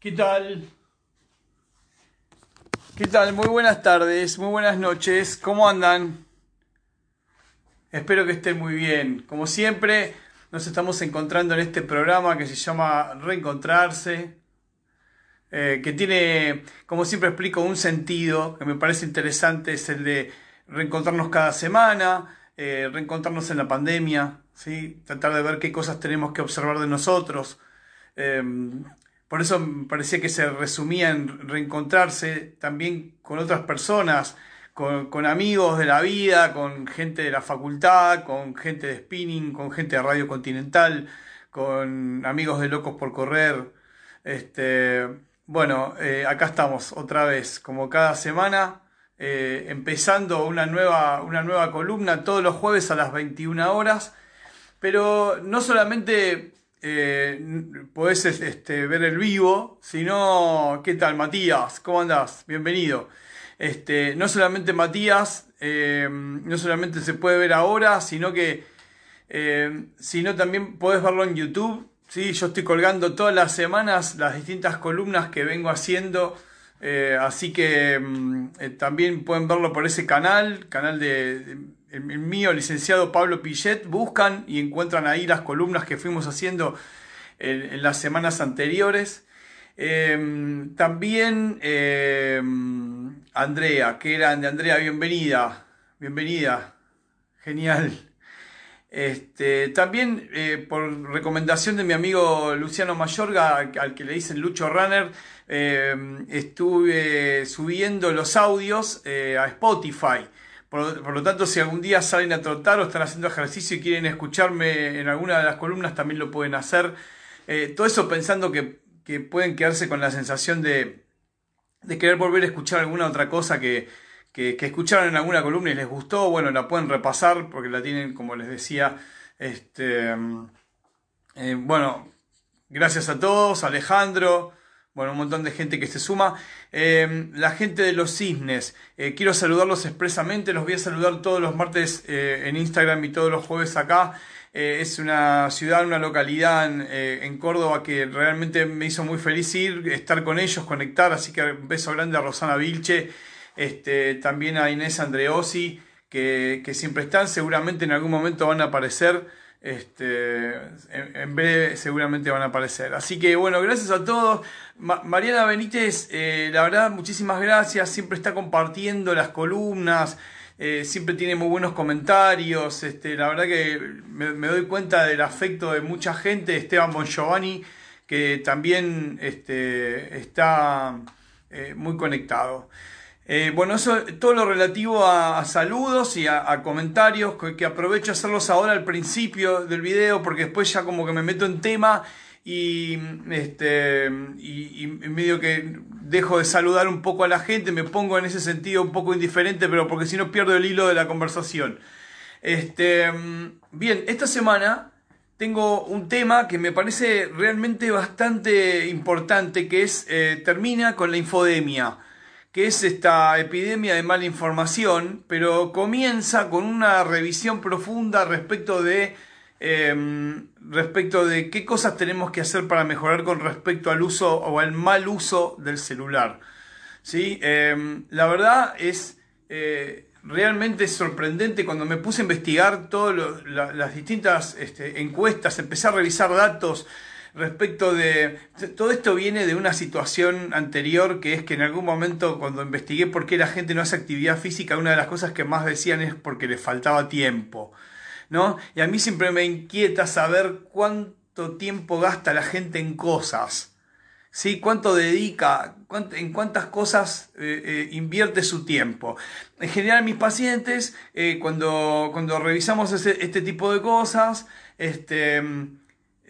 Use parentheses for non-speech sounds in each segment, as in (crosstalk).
¿Qué tal? ¿Qué tal? Muy buenas tardes, muy buenas noches. ¿Cómo andan? Espero que estén muy bien. Como siempre, nos estamos encontrando en este programa que se llama Reencontrarse, eh, que tiene, como siempre explico, un sentido que me parece interesante, es el de reencontrarnos cada semana, eh, reencontrarnos en la pandemia, ¿sí? tratar de ver qué cosas tenemos que observar de nosotros. Em, por eso parecía que se resumía en reencontrarse también con otras personas, con, amigos de la vida, con gente de la facultad, con gente de spinning, con gente de Radio Continental, con amigos de Locos por Correr. Este, bueno, eh, acá estamos otra vez, como cada semana, eh, empezando una nueva, una nueva columna todos los jueves a las 21 horas. Pero no solamente eh, podés este, ver el vivo, sino, ¿qué tal Matías? ¿Cómo andás? Bienvenido. Este, no solamente Matías, eh, no solamente se puede ver ahora, sino que eh, sino también podés verlo en YouTube. ¿sí? Yo estoy colgando todas las semanas las distintas columnas que vengo haciendo. Eh, así que mm, también pueden verlo por ese canal, canal de el, mío, licenciado Pablo Pillet, buscan y encuentran ahí las columnas que fuimos haciendo en, las semanas anteriores. Em, también em, Andrea, que grande, Andrea, bienvenida, bienvenida, genial. Este, también eh, por recomendación de mi amigo Luciano Mayorga, al que le dicen Lucho Runner, em, estuve subiendo los audios eh, a Spotify. Por, lo tanto, si algún día salen a trotar o están haciendo ejercicio y quieren escucharme en alguna de las columnas, también lo pueden hacer. Eh, todo eso pensando que, pueden quedarse con la sensación de, querer volver a escuchar alguna otra cosa que, escucharon en alguna columna y les gustó. Bueno, la pueden repasar porque la tienen, como les decía. Este, eh, bueno, gracias a todos, Alejandro bueno, un montón de gente que se suma. Em, la gente de los cisnes, eh, quiero saludarlos expresamente, los voy a saludar todos los martes eh, en Instagram y todos los jueves acá. Eh, es una ciudad, una localidad en, Córdoba que realmente me hizo muy feliz ir, estar con ellos, conectar, así que un beso grande a Rosana Vilche, este, también a Inés Andreosi, que, que siempre están, seguramente en algún momento van a aparecer. Este, en, breve seguramente van a aparecer. Así que bueno, gracias a todos. Mariana Benítez, eh, la verdad, muchísimas gracias. Siempre está compartiendo las columnas. Eh, siempre tiene muy buenos comentarios. Este, la verdad que me, doy cuenta del afecto de mucha gente. Esteban Bongiovanni, que también este, está eh, muy conectado. Eh, bueno, eso todo lo relativo a, saludos y a, comentarios, que, aprovecho a hacerlos ahora al principio del video, porque después ya como que me meto en tema y, este, y, medio que dejo de saludar un poco a la gente, me pongo en ese sentido un poco indiferente, pero porque si no pierdo el hilo de la conversación. Este, bien, esta semana tengo un tema que me parece realmente bastante importante, que es, eh, termina con la infodemia que es esta epidemia de mala información, pero comienza con una revisión profunda respecto de, em, respecto de qué cosas tenemos que hacer para mejorar con respecto al uso o al mal uso del celular. ¿Sí? Em, la verdad es eh, realmente sorprendente cuando me puse a investigar todas las distintas este, encuestas, empecé a revisar datos, respecto de... Todo esto viene de una situación anterior que es que en algún momento cuando investigué por qué la gente no hace actividad física, una de las cosas que más decían es porque le faltaba tiempo. ¿no? Y a mí siempre me inquieta saber cuánto tiempo gasta la gente en cosas. ¿Sí? ¿Cuánto dedica? ¿En cuántas cosas eh, eh, invierte su tiempo? En general, mis pacientes, eh, cuando, cuando revisamos este tipo de cosas, este,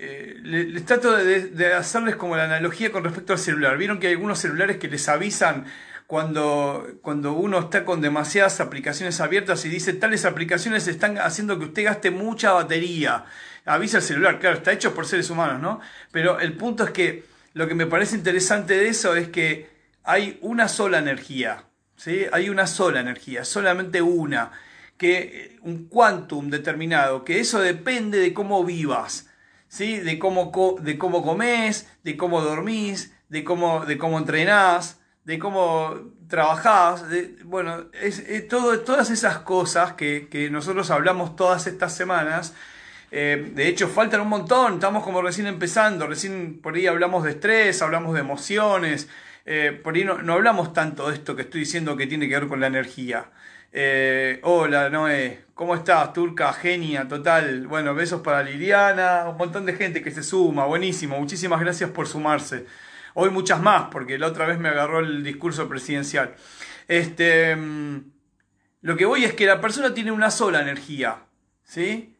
eh, les, trato de, hacerles como la analogía con respecto al celular. Vieron que hay algunos celulares que les avisan cuando, cuando uno está con demasiadas aplicaciones abiertas y dice tales aplicaciones están haciendo que usted gaste mucha batería. Avisa el celular, claro, está hecho por seres humanos, ¿no? Pero el punto es que lo que me parece interesante de eso es que hay una sola energía, ¿sí? Hay una sola energía, solamente una, que un quantum determinado, que eso depende de cómo vivas. ¿Sí? de, cómo, de cómo comes, de cómo dormís, de cómo, de cómo entrenás, de cómo trabajás, bueno, es, todo, todas esas cosas que, nosotros hablamos todas estas semanas. Eh, de hecho, faltan un montón, estamos como recién empezando, recién por ahí hablamos de estrés, hablamos de emociones, eh, por ahí no, no hablamos tanto de esto que estoy diciendo que tiene que ver con la energía. Eh, hola Noé, ¿cómo estás? Turca, genia, total. Bueno, besos para Liliana, un montón de gente que se suma, buenísimo, muchísimas gracias por sumarse. Hoy muchas más, porque la otra vez me agarró el discurso presidencial. Este, mm, lo que voy es que la persona tiene una sola energía, ¿sí?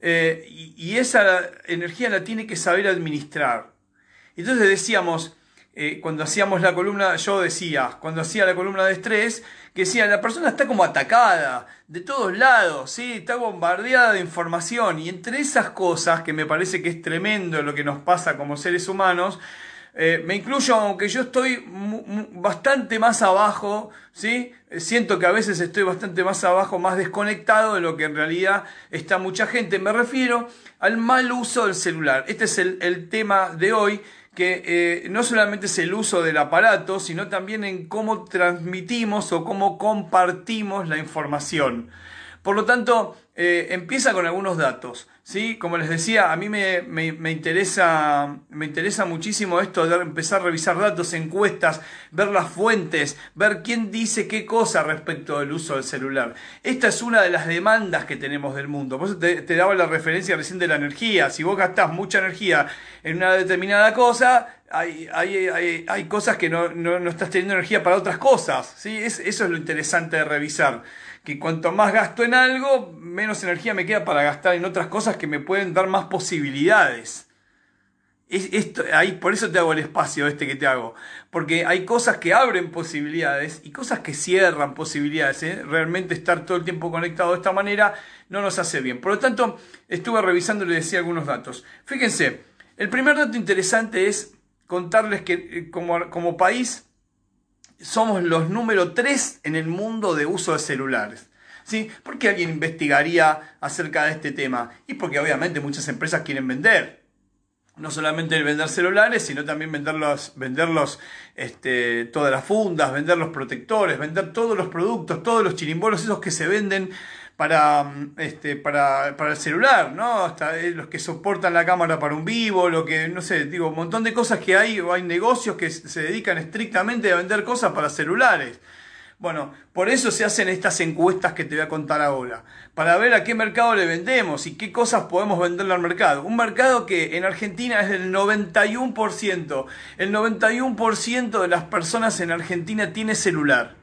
Eh, y, esa energía la tiene que saber administrar. Entonces decíamos, eh, cuando hacíamos la columna, yo decía, cuando hacía la columna de estrés, que decía, la persona está como atacada de todos lados, ¿sí? está bombardeada de información y entre esas cosas, que me parece que es tremendo lo que nos pasa como seres humanos, eh, me incluyo, aunque yo estoy bastante más abajo, ¿sí? siento que a veces estoy bastante más abajo, más desconectado de lo que en realidad está mucha gente. Me refiero al mal uso del celular. Este es el tema de hoy que eh, no solamente es el uso del aparato, sino también en cómo transmitimos o cómo compartimos la información. Por lo tanto, eh, empieza con algunos datos. ¿Sí? Como les decía, a mí me, me, interesa, me interesa muchísimo esto de empezar a revisar datos, encuestas, ver las fuentes, ver quién dice qué cosa respecto del uso del celular. Esta es una de las demandas que tenemos del mundo. Por eso te, daba la referencia recién de la energía. Si vos gastás mucha energía en una determinada cosa, hay, hay, hay, cosas que no, no, no, estás teniendo energía para otras cosas. ¿sí? Es, eso es lo interesante de revisar que cuanto más gasto en algo, menos energía me queda para gastar en otras cosas que me pueden dar más posibilidades. esto, ahí, por eso te hago el espacio este que te hago. Porque hay cosas que abren posibilidades y cosas que cierran posibilidades. ¿eh? Realmente estar todo el tiempo conectado de esta manera no nos hace bien. Por lo tanto, estuve revisando y le decía algunos datos. Fíjense, el primer dato interesante es contarles que eh, como, como país somos los número 3 en el mundo de uso de celulares. ¿Sí? ¿Por qué alguien investigaría acerca de este tema? Y porque obviamente muchas empresas quieren vender. No solamente vender celulares, sino también venderlos, venderlos este, todas las fundas, vender los protectores, vender todos los productos, todos los chirimbolos, esos que se venden para, mm, este, para, para el celular, ¿no? Hasta eh, los que soportan la cámara para un vivo, lo que, no sé, digo, un montón de cosas que hay, o hay negocios que se dedican estrictamente a vender cosas para celulares. Bueno, por eso se hacen estas encuestas que te voy a contar ahora, para ver a qué mercado le vendemos y qué cosas podemos venderle al mercado. Un mercado que en Argentina es del 91%. El 91% de las personas en Argentina tiene celular.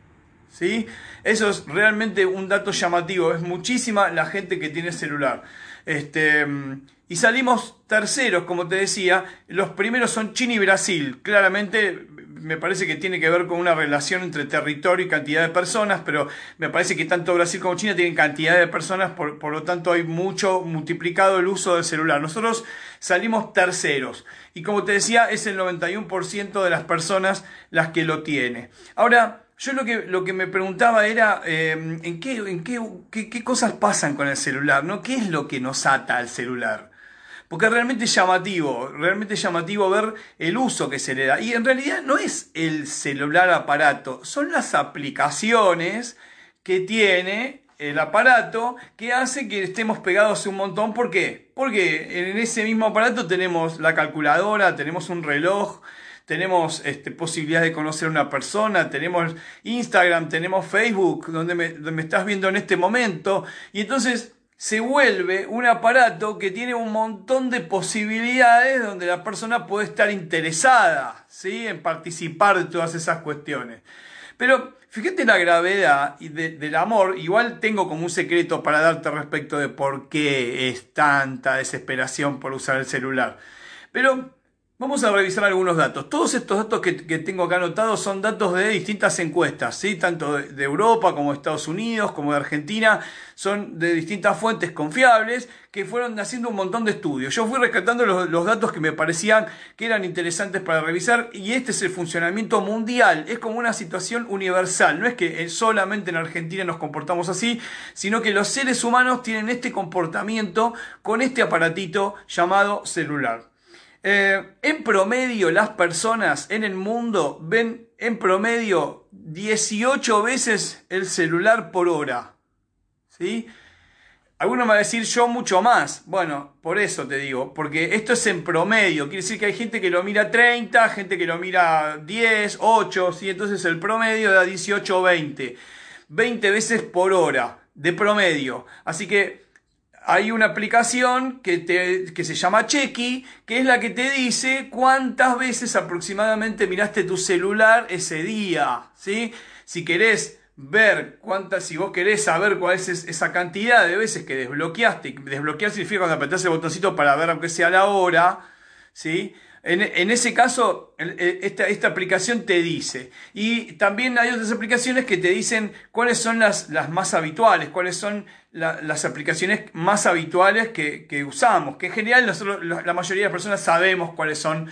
¿Sí? Eso es realmente un dato llamativo. Es muchísima la gente que tiene celular. Este, y salimos terceros, como te decía. Los primeros son China y Brasil. Claramente me parece que tiene que ver con una relación entre territorio y cantidad de personas, pero me parece que tanto Brasil como China tienen cantidad de personas, por, por lo tanto hay mucho multiplicado el uso del celular. Nosotros salimos terceros y como te decía es el 91% de las personas las que lo tiene. Ahora, yo lo que, lo que me preguntaba era em, en, qué, en qué, qué, cosas pasan con el celular, ¿no? ¿Qué es lo que nos ata al celular? Porque realmente es llamativo, realmente llamativo ver el uso que se le da. Y en realidad no es el celular aparato, son las aplicaciones que tiene el aparato que hace que estemos pegados un montón. ¿Por qué? Porque en ese mismo aparato tenemos la calculadora, tenemos un reloj, tenemos este, posibilidad de conocer a una persona, tenemos Instagram, tenemos Facebook, donde me, estás viendo en este momento, y entonces se vuelve un aparato que tiene un montón de posibilidades donde la persona puede estar interesada ¿sí? en participar de todas esas cuestiones. Pero fíjate la gravedad del amor, igual tengo como un secreto para darte respecto de por qué es tanta desesperación por usar el celular. Pero Vamos a revisar algunos datos. Todos estos datos que, tengo acá anotados son datos de distintas encuestas, ¿sí? tanto de, Europa como de Estados Unidos, como de Argentina, son de distintas fuentes confiables que fueron haciendo un montón de estudios. Yo fui rescatando los, los datos que me parecían que eran interesantes para revisar y este es el funcionamiento mundial, es como una situación universal, no es que solamente en Argentina nos comportamos así, sino que los seres humanos tienen este comportamiento con este aparatito llamado celular. Eh, en promedio, las personas en el mundo ven en promedio 18 veces el celular por hora. ¿Sí? Algunos van a decir yo mucho más. Bueno, por eso te digo, porque esto es en promedio. Quiere decir que hay gente que lo mira 30, gente que lo mira 10, 8, ¿sí? entonces el promedio da 18 o 20. 20 veces por hora de promedio. Así que hay una aplicación que, te, que se llama Checky, que es la que te dice cuántas veces aproximadamente miraste tu celular ese día. ¿sí? Si querés ver cuántas, si vos querés saber cuál es esa cantidad de veces que desbloqueaste, desbloquear significa cuando apretás el botoncito para ver aunque sea la hora, ¿sí? En, ese caso, esta, aplicación te dice. Y también hay otras aplicaciones que te dicen cuáles son las, más habituales, cuáles son las aplicaciones más habituales que, usamos. Que en general la, mayoría de las personas sabemos cuáles son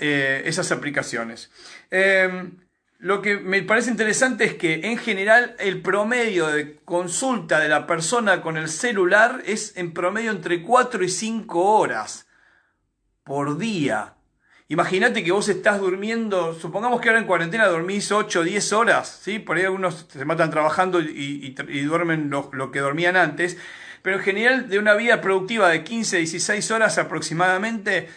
eh, esas aplicaciones. Em, lo que me parece interesante es que en general el promedio de consulta de la persona con el celular es en promedio entre 4 y 5 horas por día. Imagínate que vos estás durmiendo, supongamos que ahora en cuarentena dormís 8 o 10 horas, ¿sí? Por ahí algunos se matan trabajando y, duermen lo, lo, que dormían antes, pero en general de una vida productiva de 15, 16 horas aproximadamente,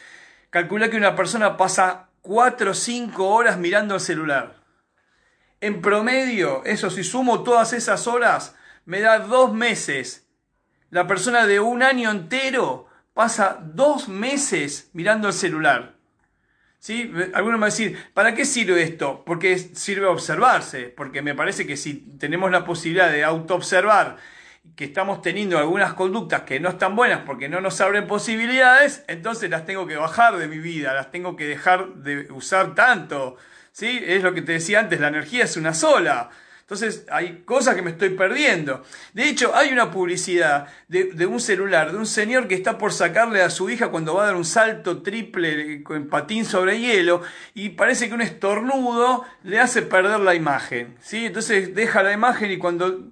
calcula que una persona pasa 4 o 5 horas mirando el celular. En promedio, eso si sumo todas esas horas, me da dos meses. La persona de un año entero pasa dos meses mirando el celular. ¿Sí? Algunos van a decir, ¿para qué sirve esto? Porque sirve observarse, porque me parece que si tenemos la posibilidad de autoobservar que estamos teniendo algunas conductas que no están buenas porque no nos abren posibilidades, entonces las tengo que bajar de mi vida, las tengo que dejar de usar tanto. ¿Sí? Es lo que te decía antes, la energía es una sola. Entonces hay cosas que me estoy perdiendo. De hecho, hay una publicidad de, un celular, de un señor que está por sacarle a su hija cuando va a dar un salto triple con patín sobre hielo y parece que un estornudo le hace perder la imagen. ¿sí? Entonces deja la imagen y cuando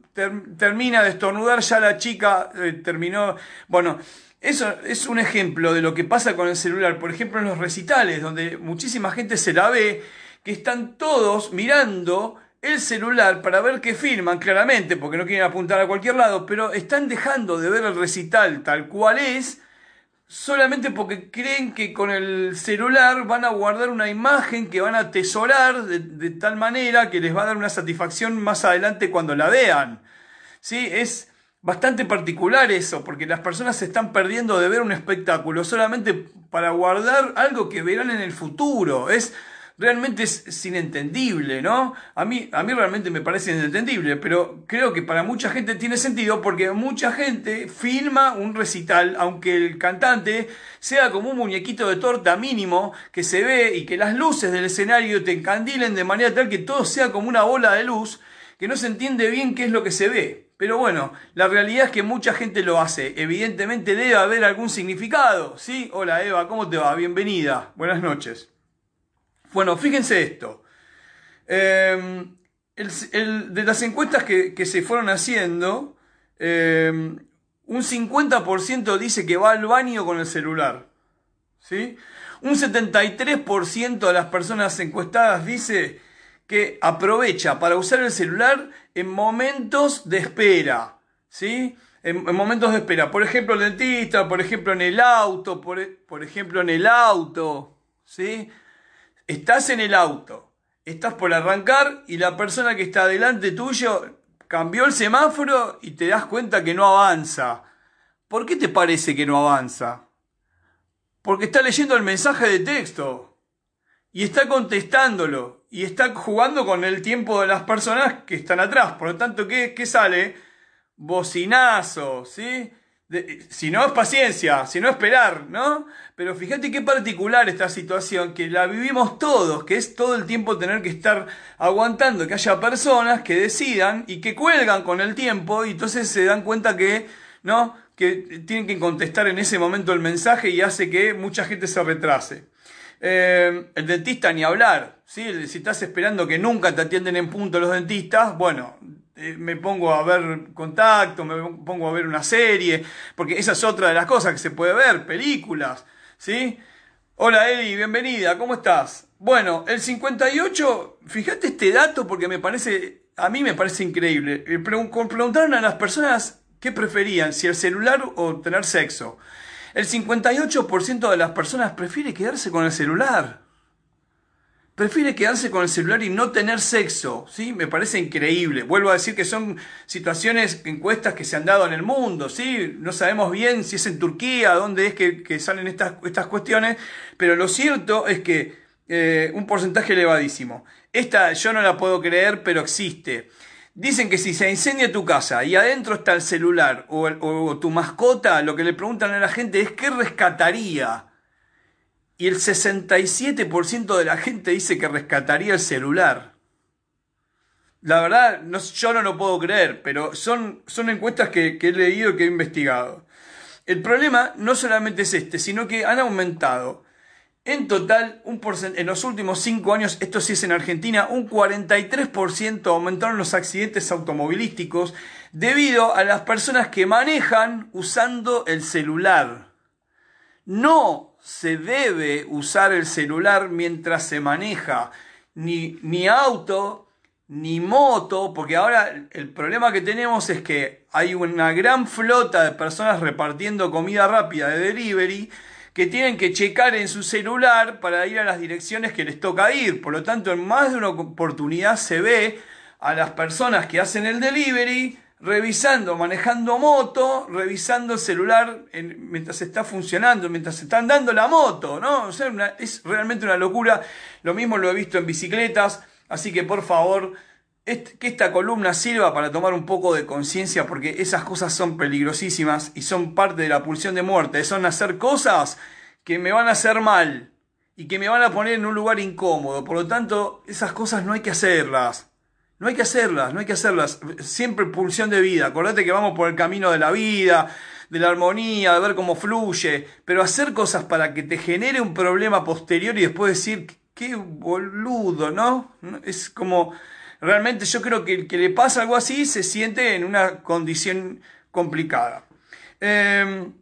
termina de estornudar ya la chica eh, terminó... Bueno, eso es un ejemplo de lo que pasa con el celular. Por ejemplo, en los recitales, donde muchísima gente se la ve, que están todos mirando el celular para ver qué firman, claramente, porque no quieren apuntar a cualquier lado, pero están dejando de ver el recital tal cual es, solamente porque creen que con el celular van a guardar una imagen que van a atesorar de, tal manera que les va a dar una satisfacción más adelante cuando la vean. ¿Sí? Es bastante particular eso, porque las personas se están perdiendo de ver un espectáculo solamente para guardar algo que verán en el futuro. Es realmente es, inentendible, ¿no? A mí, a mí realmente me parece inentendible, pero creo que para mucha gente tiene sentido porque mucha gente filma un recital, aunque el cantante sea como un muñequito de torta mínimo que se ve y que las luces del escenario te encandilen de manera tal que todo sea como una bola de luz, que no se entiende bien qué es lo que se ve. Pero bueno, la realidad es que mucha gente lo hace. Evidentemente debe haber algún significado. ¿Sí? Hola Eva, ¿cómo te va? Bienvenida. Buenas noches. Bueno, fíjense esto. Em, de las encuestas que, se fueron haciendo, em, un 50% dice que va al baño con el celular. ¿sí? Un 73% de las personas encuestadas dice que aprovecha para usar el celular en momentos de espera. ¿sí? En, momentos de espera. Por ejemplo, el dentista, por ejemplo, en el auto, por, por ejemplo, en el auto. ¿sí? Estás en el auto, estás por arrancar y la persona que está delante tuyo cambió el semáforo y te das cuenta que no avanza. ¿Por qué te parece que no avanza? Porque está leyendo el mensaje de texto. y está contestándolo y está jugando con el tiempo de las personas que están atrás. Por lo tanto, ¿qué, qué sale? Bocinazo, ¿sí? Si no es paciencia, si no esperar, ¿no? Pero fíjate qué particular esta situación, que la vivimos todos, que es todo el tiempo tener que estar aguantando que haya personas que decidan y que cuelgan con el tiempo y entonces se dan cuenta que, ¿no? Que tienen que contestar en ese momento el mensaje y hace que mucha gente se retrase. Eh, el dentista ni hablar, ¿sí? Si estás esperando que nunca te atienden en punto los dentistas, bueno, me pongo a ver contacto, me pongo a ver una serie, porque esa es otra de las cosas que se puede ver, películas, ¿sí? Hola Eli, bienvenida, ¿cómo estás? Bueno, el 58, fíjate este dato porque me parece, a mí me parece increíble. Eh, preguntaron a las personas qué preferían, si el celular o tener sexo. El 58% de las personas prefiere quedarse con el celular. Prefiere quedarse con el celular y no tener sexo, ¿sí? Me parece increíble. Vuelvo a decir que son situaciones, encuestas que se han dado en el mundo, ¿sí? No sabemos bien si es en Turquía, dónde es que, salen estas, estas cuestiones, pero lo cierto es que eh, un porcentaje elevadísimo. Esta yo no la puedo creer, pero existe. Dicen que si se incendia tu casa y adentro está el celular o, tu mascota, lo que le preguntan a la gente es qué rescataría. Y el 67% de la gente dice que rescataría el celular. La verdad, yo no lo puedo creer, pero son, son encuestas que, que he leído y que he investigado. El problema no solamente es este, sino que han aumentado en total, un en los últimos cinco años, esto sí es en Argentina, un 43% aumentaron los accidentes automovilísticos debido a las personas que manejan usando el celular. No se debe usar el celular mientras se maneja, ni, ni auto, ni moto, porque ahora el problema que tenemos es que hay una gran flota de personas repartiendo comida rápida de delivery que tienen que checar en su celular para ir a las direcciones que les toca ir. Por lo tanto, en más de una oportunidad se ve a las personas que hacen el delivery revisando, manejando moto, revisando el celular mientras está funcionando, mientras se están dando la moto, ¿no? O sea, es realmente una locura. Lo mismo lo he visto en bicicletas, así que por favor, que esta columna sirva para tomar un poco de conciencia porque esas cosas son peligrosísimas y son parte de la pulsión de muerte, son hacer cosas que me van a hacer mal y que me van a poner en un lugar incómodo. Por lo tanto, esas cosas no hay que hacerlas. No hay que hacerlas, no hay que hacerlas. Siempre pulsión de vida. Acordate que vamos por el camino de la vida, de la armonía, de ver cómo fluye. Pero hacer cosas para que te genere un problema posterior y después decir, qué boludo, ¿no? Es como realmente yo creo que el que le pasa algo así se siente en una condición complicada. Em,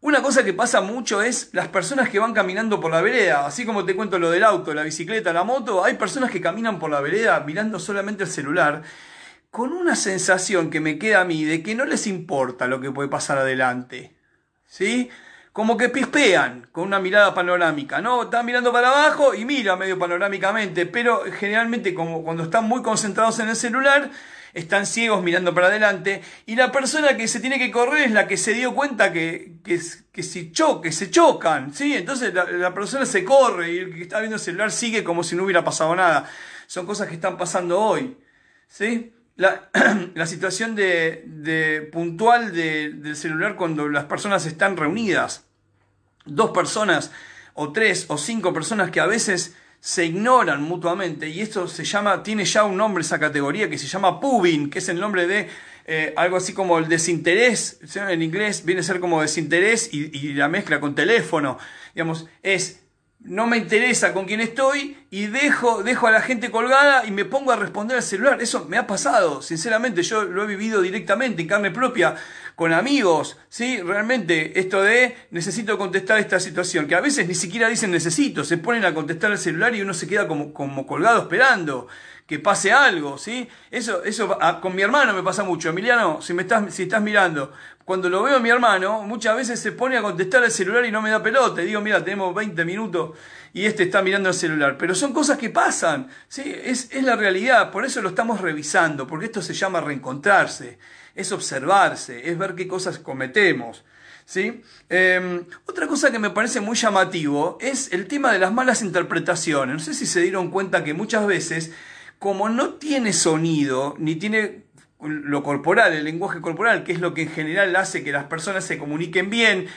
una cosa que pasa mucho es las personas que van caminando por la vereda, así como te cuento lo del auto, la bicicleta, la moto, hay personas que caminan por la vereda mirando solamente el celular, con una sensación que me queda a mí de que no les importa lo que puede pasar adelante. ¿Sí? como que pispean con una mirada panorámica, ¿no? Están mirando para abajo y mira medio panorámicamente, pero generalmente como cuando están muy concentrados en el celular, están ciegos mirando para adelante y la persona que se tiene que correr es la que se dio cuenta que, que, se, se chocan, ¿sí? Entonces la, persona se corre y el que está viendo el celular sigue como si no hubiera pasado nada. Son cosas que están pasando hoy, ¿sí? La, (clears throat) la situación de, de puntual de, del celular cuando las personas están reunidas dos personas o tres o cinco personas que a veces se ignoran mutuamente y esto se llama, tiene ya un nombre esa categoría que se llama pubing, que es el nombre de eh, algo así como el desinterés, en inglés viene a ser como desinterés y, y la mezcla con teléfono, digamos, es no me interesa con quién estoy y dejo, dejo a la gente colgada y me pongo a responder al celular. Eso me ha pasado, sinceramente, yo lo he vivido directamente en carne propia con amigos, ¿sí? Realmente esto de necesito contestar esta situación, que a veces ni siquiera dicen necesito, se ponen a contestar el celular y uno se queda como, como colgado esperando que pase algo, ¿sí? Eso, eso con mi hermano me pasa mucho. Emiliano, si me estás, si estás mirando, cuando lo veo a mi hermano, muchas veces se pone a contestar el celular y no me da pelota. Digo, mira, tenemos 20 minutos y este está mirando el celular. Pero son cosas que pasan, ¿sí? Es, es la realidad, por eso lo estamos revisando, porque esto se llama reencontrarse, es observarse, es ver qué cosas cometemos. ¿Sí? Em, otra cosa que me parece muy llamativo es el tema de las malas interpretaciones. No sé si se dieron cuenta que muchas veces, como no tiene sonido, ni tiene lo corporal, el lenguaje corporal, que es lo que en general hace que las personas se comuniquen bien,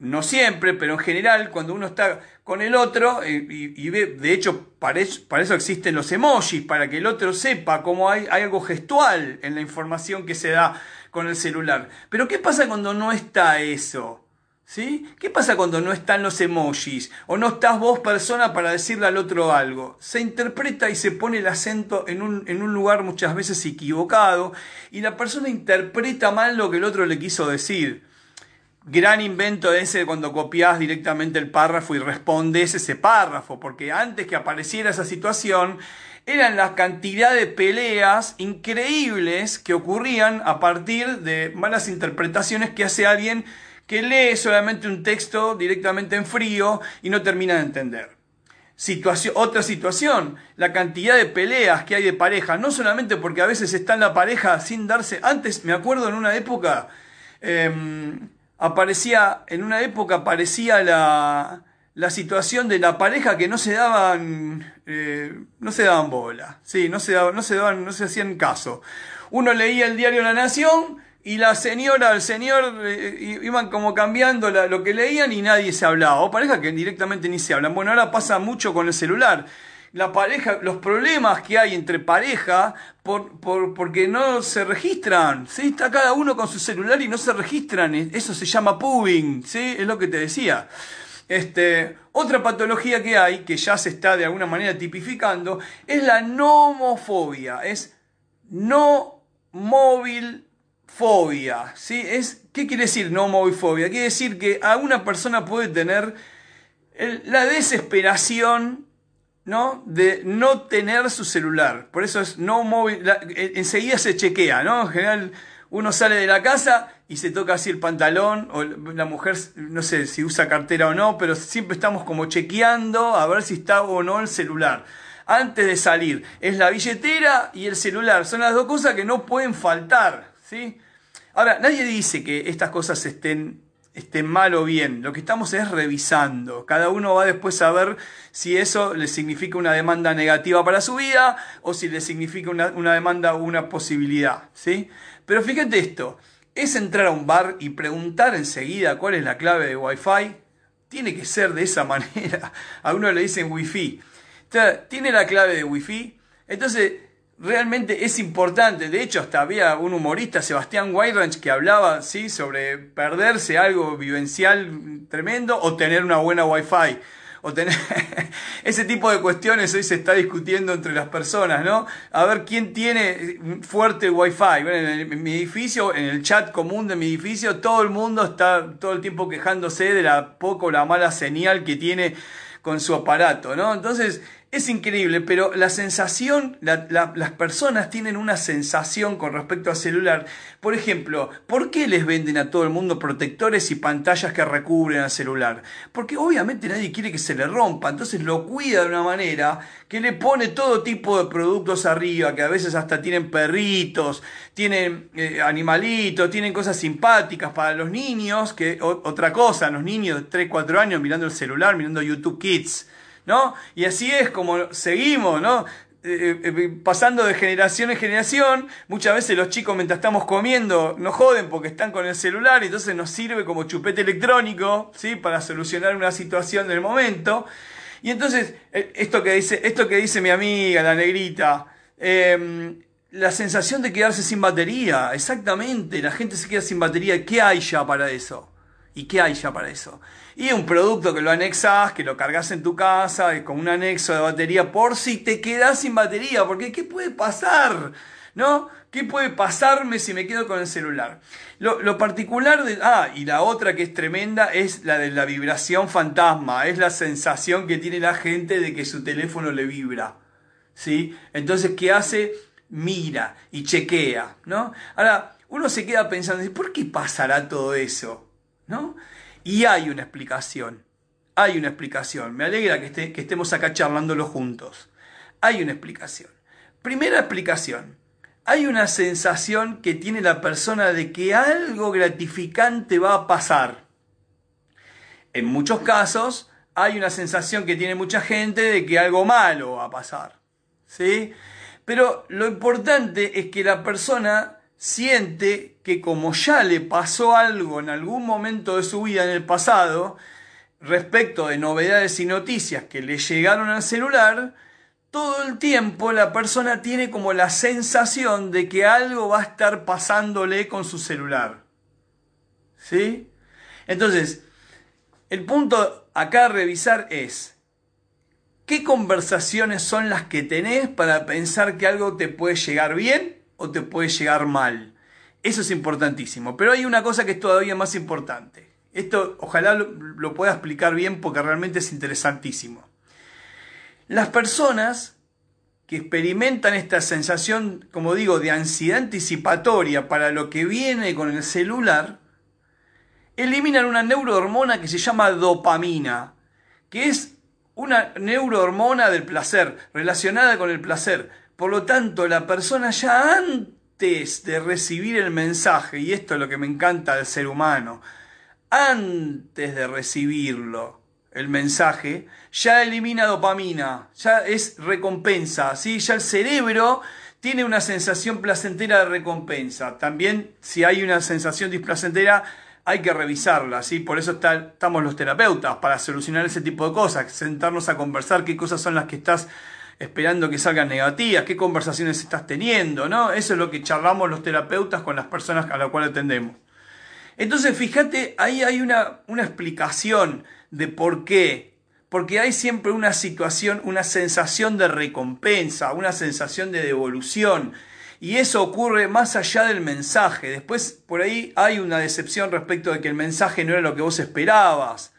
no siempre, pero en general, cuando uno está con el otro eh, y, ve, de hecho, para eso, existen los emojis, para que el otro sepa cómo hay, algo gestual en la información que se da con el celular. Pero ¿qué pasa cuando no está eso? ¿Sí? ¿Qué pasa cuando no están los emojis? O no estás vos persona para decirle al otro algo. Se interpreta y se pone el acento en un, en un lugar muchas veces equivocado y la persona interpreta mal lo que el otro le quiso decir gran invento ese cuando copias directamente el párrafo y respondes ese párrafo, porque antes que apareciera esa situación, eran la cantidad de peleas increíbles que ocurrían a partir de malas interpretaciones que hace alguien que lee solamente un texto directamente en frío y no termina de entender. Otra situación, la cantidad de peleas que hay de pareja, no solamente porque a veces está en la pareja sin darse, antes me acuerdo en una época, em, aparecía, en una época aparecía la, la situación de la pareja que no se daban, eh, no se daban bola, sí, no se no se daban, no se hacían caso. Uno leía el diario La Nación y la señora, el señor, eh, iban como cambiando lo que leían y nadie se hablaba. O pareja que directamente ni se hablan. Bueno, ahora pasa mucho con el celular la pareja, los problemas que hay entre pareja por, por, porque no se registran, ¿sí? Está cada uno con su celular y no se registran, eso se llama pubbing, ¿sí? Es lo que te decía. Este, otra patología que hay, que ya se está de alguna manera tipificando, es la nomofobia, es no móvil fobia, ¿sí? Es, ¿Qué quiere decir no móvil fobia? Quiere decir que a una persona puede tener la desesperación ¿no? de no tener su celular. Por eso es no móvil, enseguida se chequea, ¿no? En general uno sale de la casa y se toca así el pantalón, o la mujer, no sé si usa cartera o no, pero siempre estamos como chequeando a ver si está o no el celular. Antes de salir, es la billetera y el celular, son las dos cosas que no pueden faltar, Ahora, nadie dice que estas cosas estén esté mal o bien. Lo que estamos es revisando. Cada uno va después a ver si eso le significa una demanda negativa para su vida o si le significa una, demanda o una posibilidad. ¿sí? Pero fíjate esto, es entrar a un bar y preguntar enseguida cuál es la clave de Wi-Fi. Tiene que ser de esa (laughs) manera. A uno le dicen Wi-Fi. Tiene la clave de Wi-Fi. Entonces, realmente es importante. De hecho, hasta había un humorista, Sebastián Weyranch, que hablaba ¿sí? sobre perderse algo vivencial tremendo o tener una buena wifi. O tener (laughs) ese tipo de cuestiones hoy se está discutiendo entre las personas, ¿no? A ver quién tiene fuerte wifi. Bueno, en, mi edificio, en el chat común de mi edificio, todo el mundo está todo el tiempo quejándose de la poco o la mala señal que tiene con su aparato, ¿no? Entonces, es increíble, pero la sensación, las personas tienen una sensación con respecto al celular. Por ejemplo, ¿por qué les venden a todo el mundo protectores y pantallas que recubren al celular? Porque obviamente nadie quiere que se le rompa, entonces lo cuida de una manera que le pone todo tipo de productos arriba, que a veces hasta tienen perritos, tienen eh, animalitos, tienen cosas simpáticas para los niños, que otra cosa, los niños de 3, 4 años mirando el celular, mirando YouTube Kids. ¿No? Y así es como seguimos, ¿no? Eh, eh, eh, pasando de generación en generación, muchas veces los chicos mientras estamos comiendo nos joden porque están con el celular y entonces nos sirve como chupete electrónico, ¿sí? Para solucionar una situación del momento. Y entonces, esto que dice, esto que dice mi amiga, la negrita, em, la sensación de quedarse sin batería, exactamente, la gente se queda sin batería, ¿qué hay ya para eso? ¿Y qué hay ya para eso? Y un producto que lo anexas, que lo cargas en tu casa, con un anexo de batería, por si te quedas sin batería, porque ¿qué puede pasar? ¿No? ¿Qué puede pasarme si me quedo con el celular? Lo, particular de... Ah, y la otra que es tremenda es la de la vibración fantasma, es la sensación que tiene la gente de que su teléfono le vibra. ¿Sí? Entonces, ¿qué hace? Mira y chequea, ¿no? Ahora, uno se queda pensando, ¿por qué pasará todo eso? ¿No? Y hay una explicación. Hay una explicación. Me alegra que, que estemos acá charlándolo juntos. Hay una explicación. Primera explicación. Hay una sensación que tiene la persona de que algo gratificante va a pasar. en muchos casos hay una sensación que tiene mucha gente de que algo malo va a pasar. ¿Sí? Pero lo importante es que la persona siente que como ya le pasó algo en algún momento de su vida en el pasado, respecto de novedades y noticias que le llegaron al celular, todo el tiempo la persona tiene como la sensación de que algo va a estar pasándole con su celular. ¿Sí? Entonces, el punto acá a revisar es, ¿qué conversaciones son las que tenés para pensar que algo te puede llegar bien o te puede llegar mal? Eso es importantísimo. Pero hay una cosa que es todavía más importante. Esto ojalá lo, pueda explicar bien porque realmente es interesantísimo. Las personas que experimentan esta sensación, como digo, de ansiedad anticipatoria para lo que viene con el celular, eliminan una neurohormona que se llama dopamina, que es una neurohormona del placer, relacionada con el placer. Por lo tanto, la persona ya antes de recibir el mensaje, y esto es lo que me encanta del ser humano, antes de recibirlo, el mensaje, ya elimina dopamina, ya es recompensa, ¿sí? ya el cerebro tiene una sensación placentera de recompensa. También si hay una sensación displacentera, hay que revisarla, ¿sí? Por eso estamos los terapeutas, para solucionar ese tipo de cosas, sentarnos a conversar qué cosas son las que estás esperando que salgan negativas, qué conversaciones estás teniendo, ¿no? Eso es lo que charlamos los terapeutas con las personas a las cuales atendemos. Entonces, fíjate, ahí hay una, una explicación de por qué. Porque hay siempre una situación, una sensación de recompensa, una sensación de devolución. Y eso ocurre más allá del mensaje. Después, por ahí hay una decepción respecto de que el mensaje no era lo que vos esperabas.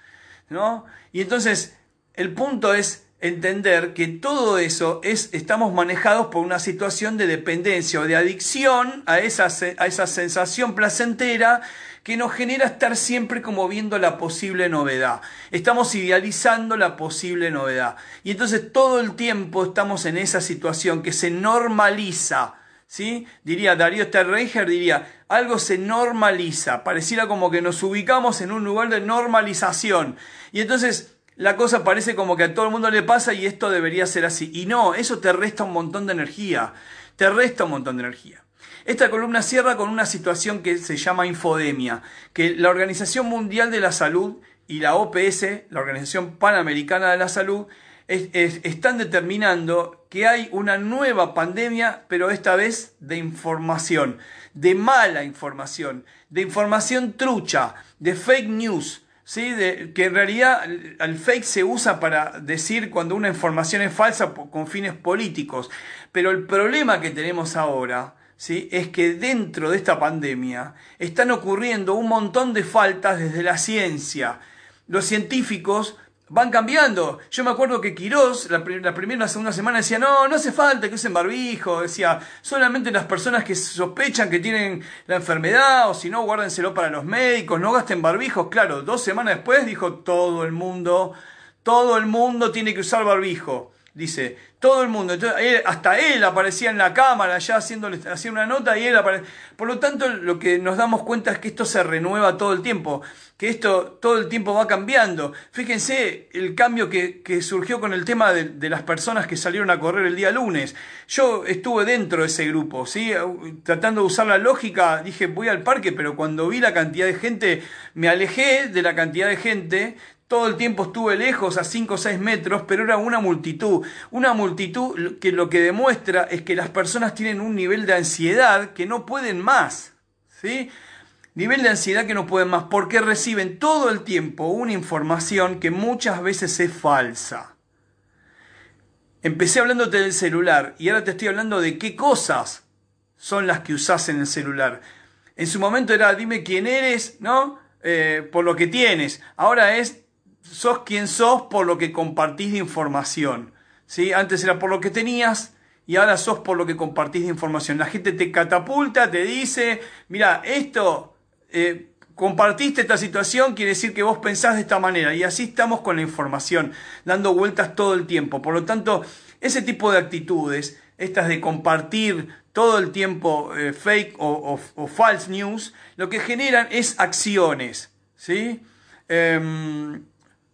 ¿no? Y entonces, el punto es entender que todo eso es, estamos manejados por una situación de dependencia o de adicción a esa, a esa sensación placentera que nos genera estar siempre como viendo la posible novedad. Estamos idealizando la posible novedad. Y entonces todo el tiempo estamos en esa situación que se normaliza. ¿Sí? Diría Darío Sterreicher, diría, algo se normaliza, pareciera como que nos ubicamos en un lugar de normalización. Y entonces la cosa parece como que a todo el mundo le pasa y esto debería ser así. Y no, eso te resta un montón de energía, te resta un montón de energía. Esta columna cierra con una situación que se llama infodemia, que la Organización Mundial de la Salud y la OPS, la Organización Panamericana de la Salud, están determinando que hay una nueva pandemia, pero esta vez de información, de mala información, de información trucha, de fake news, ¿sí? De, que en realidad el fake se usa para decir cuando una información es falsa con fines políticos. Pero el problema que tenemos ahora ¿sí? es que dentro de esta pandemia están ocurriendo un montón de faltas desde la ciencia. Los científicos van cambiando. Yo me acuerdo que Quirós, la, primera y la segunda semana, decía, no, no hace falta que usen barbijo, decía, solamente las personas que sospechan que tienen la enfermedad, o si no, guárdenselo para los médicos, no gasten barbijos. Claro, dos semanas después dijo todo el mundo, todo el mundo tiene que usar barbijo. Dice, todo el mundo, hasta él aparecía en la cámara ya haciéndole, hacía una nota y él aparecía. Por lo tanto, lo que nos damos cuenta es que esto se renueva todo el tiempo, que esto todo el tiempo va cambiando. Fíjense el cambio que, surgió con el tema de, las personas que salieron a correr el día lunes. Yo estuve dentro de ese grupo, ¿sí? tratando de usar la lógica, dije voy al parque, pero cuando vi la cantidad de gente, me alejé de la cantidad de gente, todo el tiempo estuve lejos, a 5 o 6 metros, pero era una multitud. Una multitud que lo que demuestra es que las personas tienen un nivel de ansiedad que no pueden más. ¿Sí? Nivel de ansiedad que no pueden más porque reciben todo el tiempo una información que muchas veces es falsa. Empecé hablándote del celular y ahora te estoy hablando de qué cosas son las que usás en el celular. En su momento era dime quién eres, ¿no? Eh, por lo que tienes. Ahora es sos quien sos por lo que compartís de información. ¿sí? Antes era por lo que tenías y ahora sos por lo que compartís de información. La gente te catapulta, te dice, mira, esto, eh, compartiste esta situación, quiere decir que vos pensás de esta manera. Y así estamos con la información, dando vueltas todo el tiempo. Por lo tanto, ese tipo de actitudes, estas de compartir todo el tiempo eh, fake o, o false news, lo que generan es acciones. ¿sí? Em,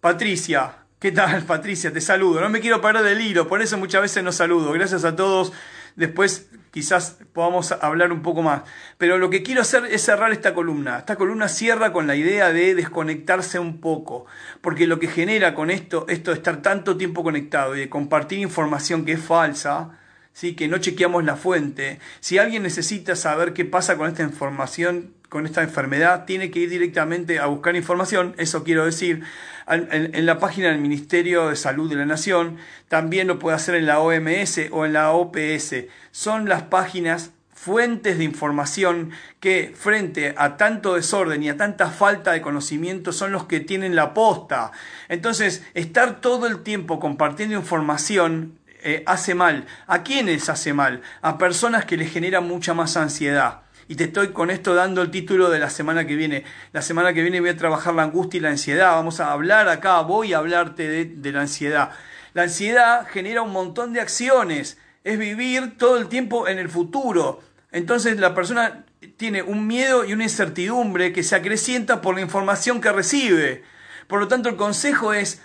Patricia, ¿qué tal Patricia? Te saludo. No me quiero parar del hilo, por eso muchas veces no saludo. Gracias a todos. Después quizás podamos hablar un poco más. Pero lo que quiero hacer es cerrar esta columna. Esta columna cierra con la idea de desconectarse un poco. Porque lo que genera con esto, esto de estar tanto tiempo conectado y de compartir información que es falsa, ¿sí? que no chequeamos la fuente. Si alguien necesita saber qué pasa con esta información, con esta enfermedad, tiene que ir directamente a buscar información, eso quiero decir, en, la página del Ministerio de Salud de la Nación, también lo puede hacer en la OMS o en la OPS. Son las páginas fuentes de información que frente a tanto desorden y a tanta falta de conocimiento son los que tienen la posta. Entonces, estar todo el tiempo compartiendo información eh, hace mal. ¿A quiénes hace mal? A personas que les genera mucha más ansiedad. Y te estoy con esto dando el título de la semana que viene. La semana que viene voy a trabajar la angustia y la ansiedad. Vamos a hablar acá, voy a hablarte de, la ansiedad. La ansiedad genera un montón de acciones. Es vivir todo el tiempo en el futuro. Entonces la persona tiene un miedo y una incertidumbre que se acrecienta por la información que recibe. Por lo tanto, el consejo es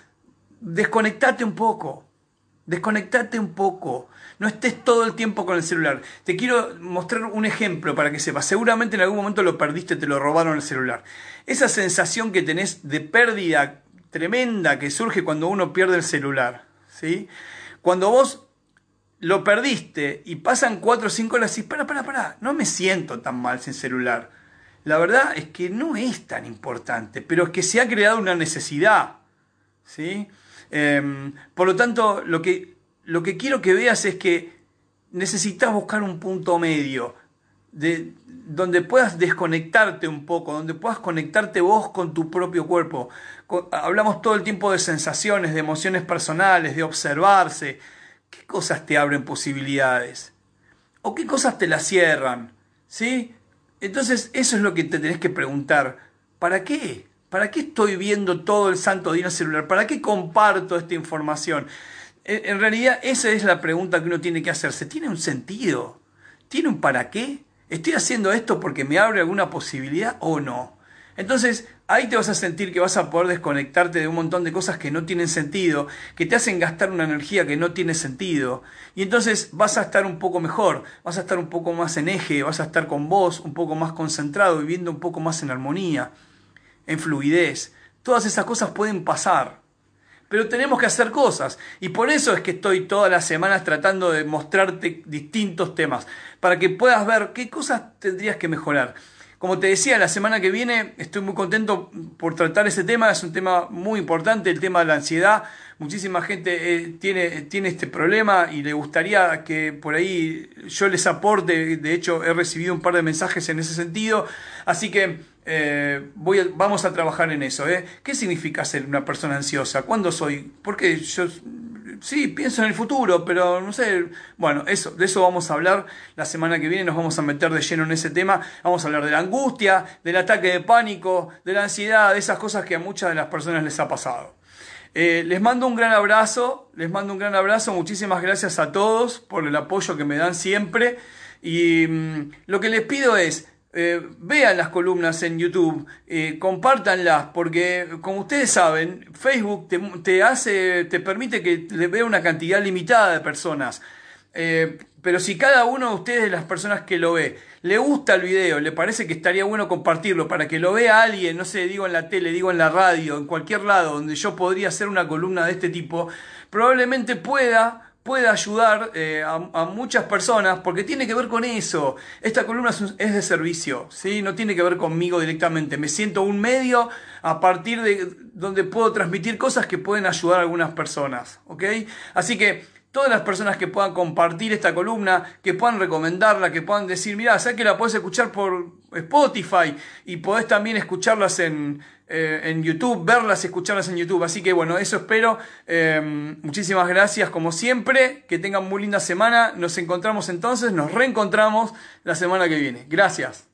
desconectate un poco. Desconectate un poco. No estés todo el tiempo con el celular. Te quiero mostrar un ejemplo para que sepas. Seguramente en algún momento lo perdiste, te lo robaron el celular. Esa sensación que tenés de pérdida tremenda que surge cuando uno pierde el celular. ¿sí? Cuando vos lo perdiste y pasan 4 o 5 horas y para, para, para, no me siento tan mal sin celular. La verdad es que no es tan importante, pero es que se ha creado una necesidad. ¿sí? Em, por lo tanto, lo que, lo que quiero que veas es que necesitas buscar un punto medio de, donde puedas desconectarte un poco, donde puedas conectarte vos con tu propio cuerpo. hablamos todo el tiempo de sensaciones, de emociones personales, de observarse. ¿Qué cosas te abren posibilidades? ¿O qué cosas te las cierran? ¿Sí? Entonces, eso es lo que te tenés que preguntar. ¿Para qué? ¿Para qué estoy viendo todo el santo día celular? ¿Para qué comparto esta información? En realidad esa es la pregunta que uno tiene que hacerse. ¿Tiene un sentido? ¿Tiene un para qué? ¿Estoy haciendo esto porque me abre alguna posibilidad o no? Entonces ahí te vas a sentir que vas a poder desconectarte de un montón de cosas que no tienen sentido, que te hacen gastar una energía que no tiene sentido. Y entonces vas a estar un poco mejor, vas a estar un poco más en eje, vas a estar con vos, un poco más concentrado, viviendo un poco más en armonía en fluidez. Todas esas cosas pueden pasar. Pero tenemos que hacer cosas. Y por eso es que estoy todas las semanas tratando de mostrarte distintos temas. Para que puedas ver qué cosas tendrías que mejorar. Como te decía, la semana que viene estoy muy contento por tratar ese tema. Es un tema muy importante, el tema de la ansiedad. Muchísima gente eh, tiene, tiene este problema y le gustaría que por ahí yo les aporte. De hecho, he recibido un par de mensajes en ese sentido. Así que eh, vamos a trabajar en eso. ¿eh? ¿Qué significa ser una persona ansiosa? ¿Cuándo soy? Porque yo sí pienso en el futuro, pero no sé. Bueno, de eso vamos a hablar la semana que viene. Nos vamos a meter de lleno en ese tema. Vamos a hablar de la angustia, del ataque de pánico, de la ansiedad, de esas cosas que a muchas de las personas les ha pasado. Eh, les mando un gran abrazo, les mando un gran abrazo, muchísimas gracias a todos por el apoyo que me dan siempre y mm, lo que les pido es, eh, vean las columnas en YouTube, eh, compártanlas, porque como ustedes saben, Facebook te, hace, te permite que le vea una cantidad limitada de personas. Eh, pero si cada uno de ustedes, las personas que lo ve, le gusta el video, le parece que estaría bueno compartirlo para que lo vea alguien, no sé, digo en la tele, digo en la radio, en cualquier lado donde yo podría hacer una columna de este tipo, probablemente pueda puede ayudar eh, a, muchas personas porque tiene que ver con eso. Esta columna es, de servicio, ¿sí? no tiene que ver conmigo directamente. Me siento un medio a partir de donde puedo transmitir cosas que pueden ayudar a algunas personas. ¿ok? Así que todas las personas que puedan compartir esta columna, que puedan recomendarla, que puedan decir, mira, sé que la puedes escuchar por Spotify y podés también escucharlas en eh, en YouTube, verlas y escucharlas en YouTube. Así que bueno, eso espero. Eh, muchísimas gracias como siempre. Que tengan muy linda semana. Nos encontramos entonces, nos reencontramos la semana que viene. Gracias.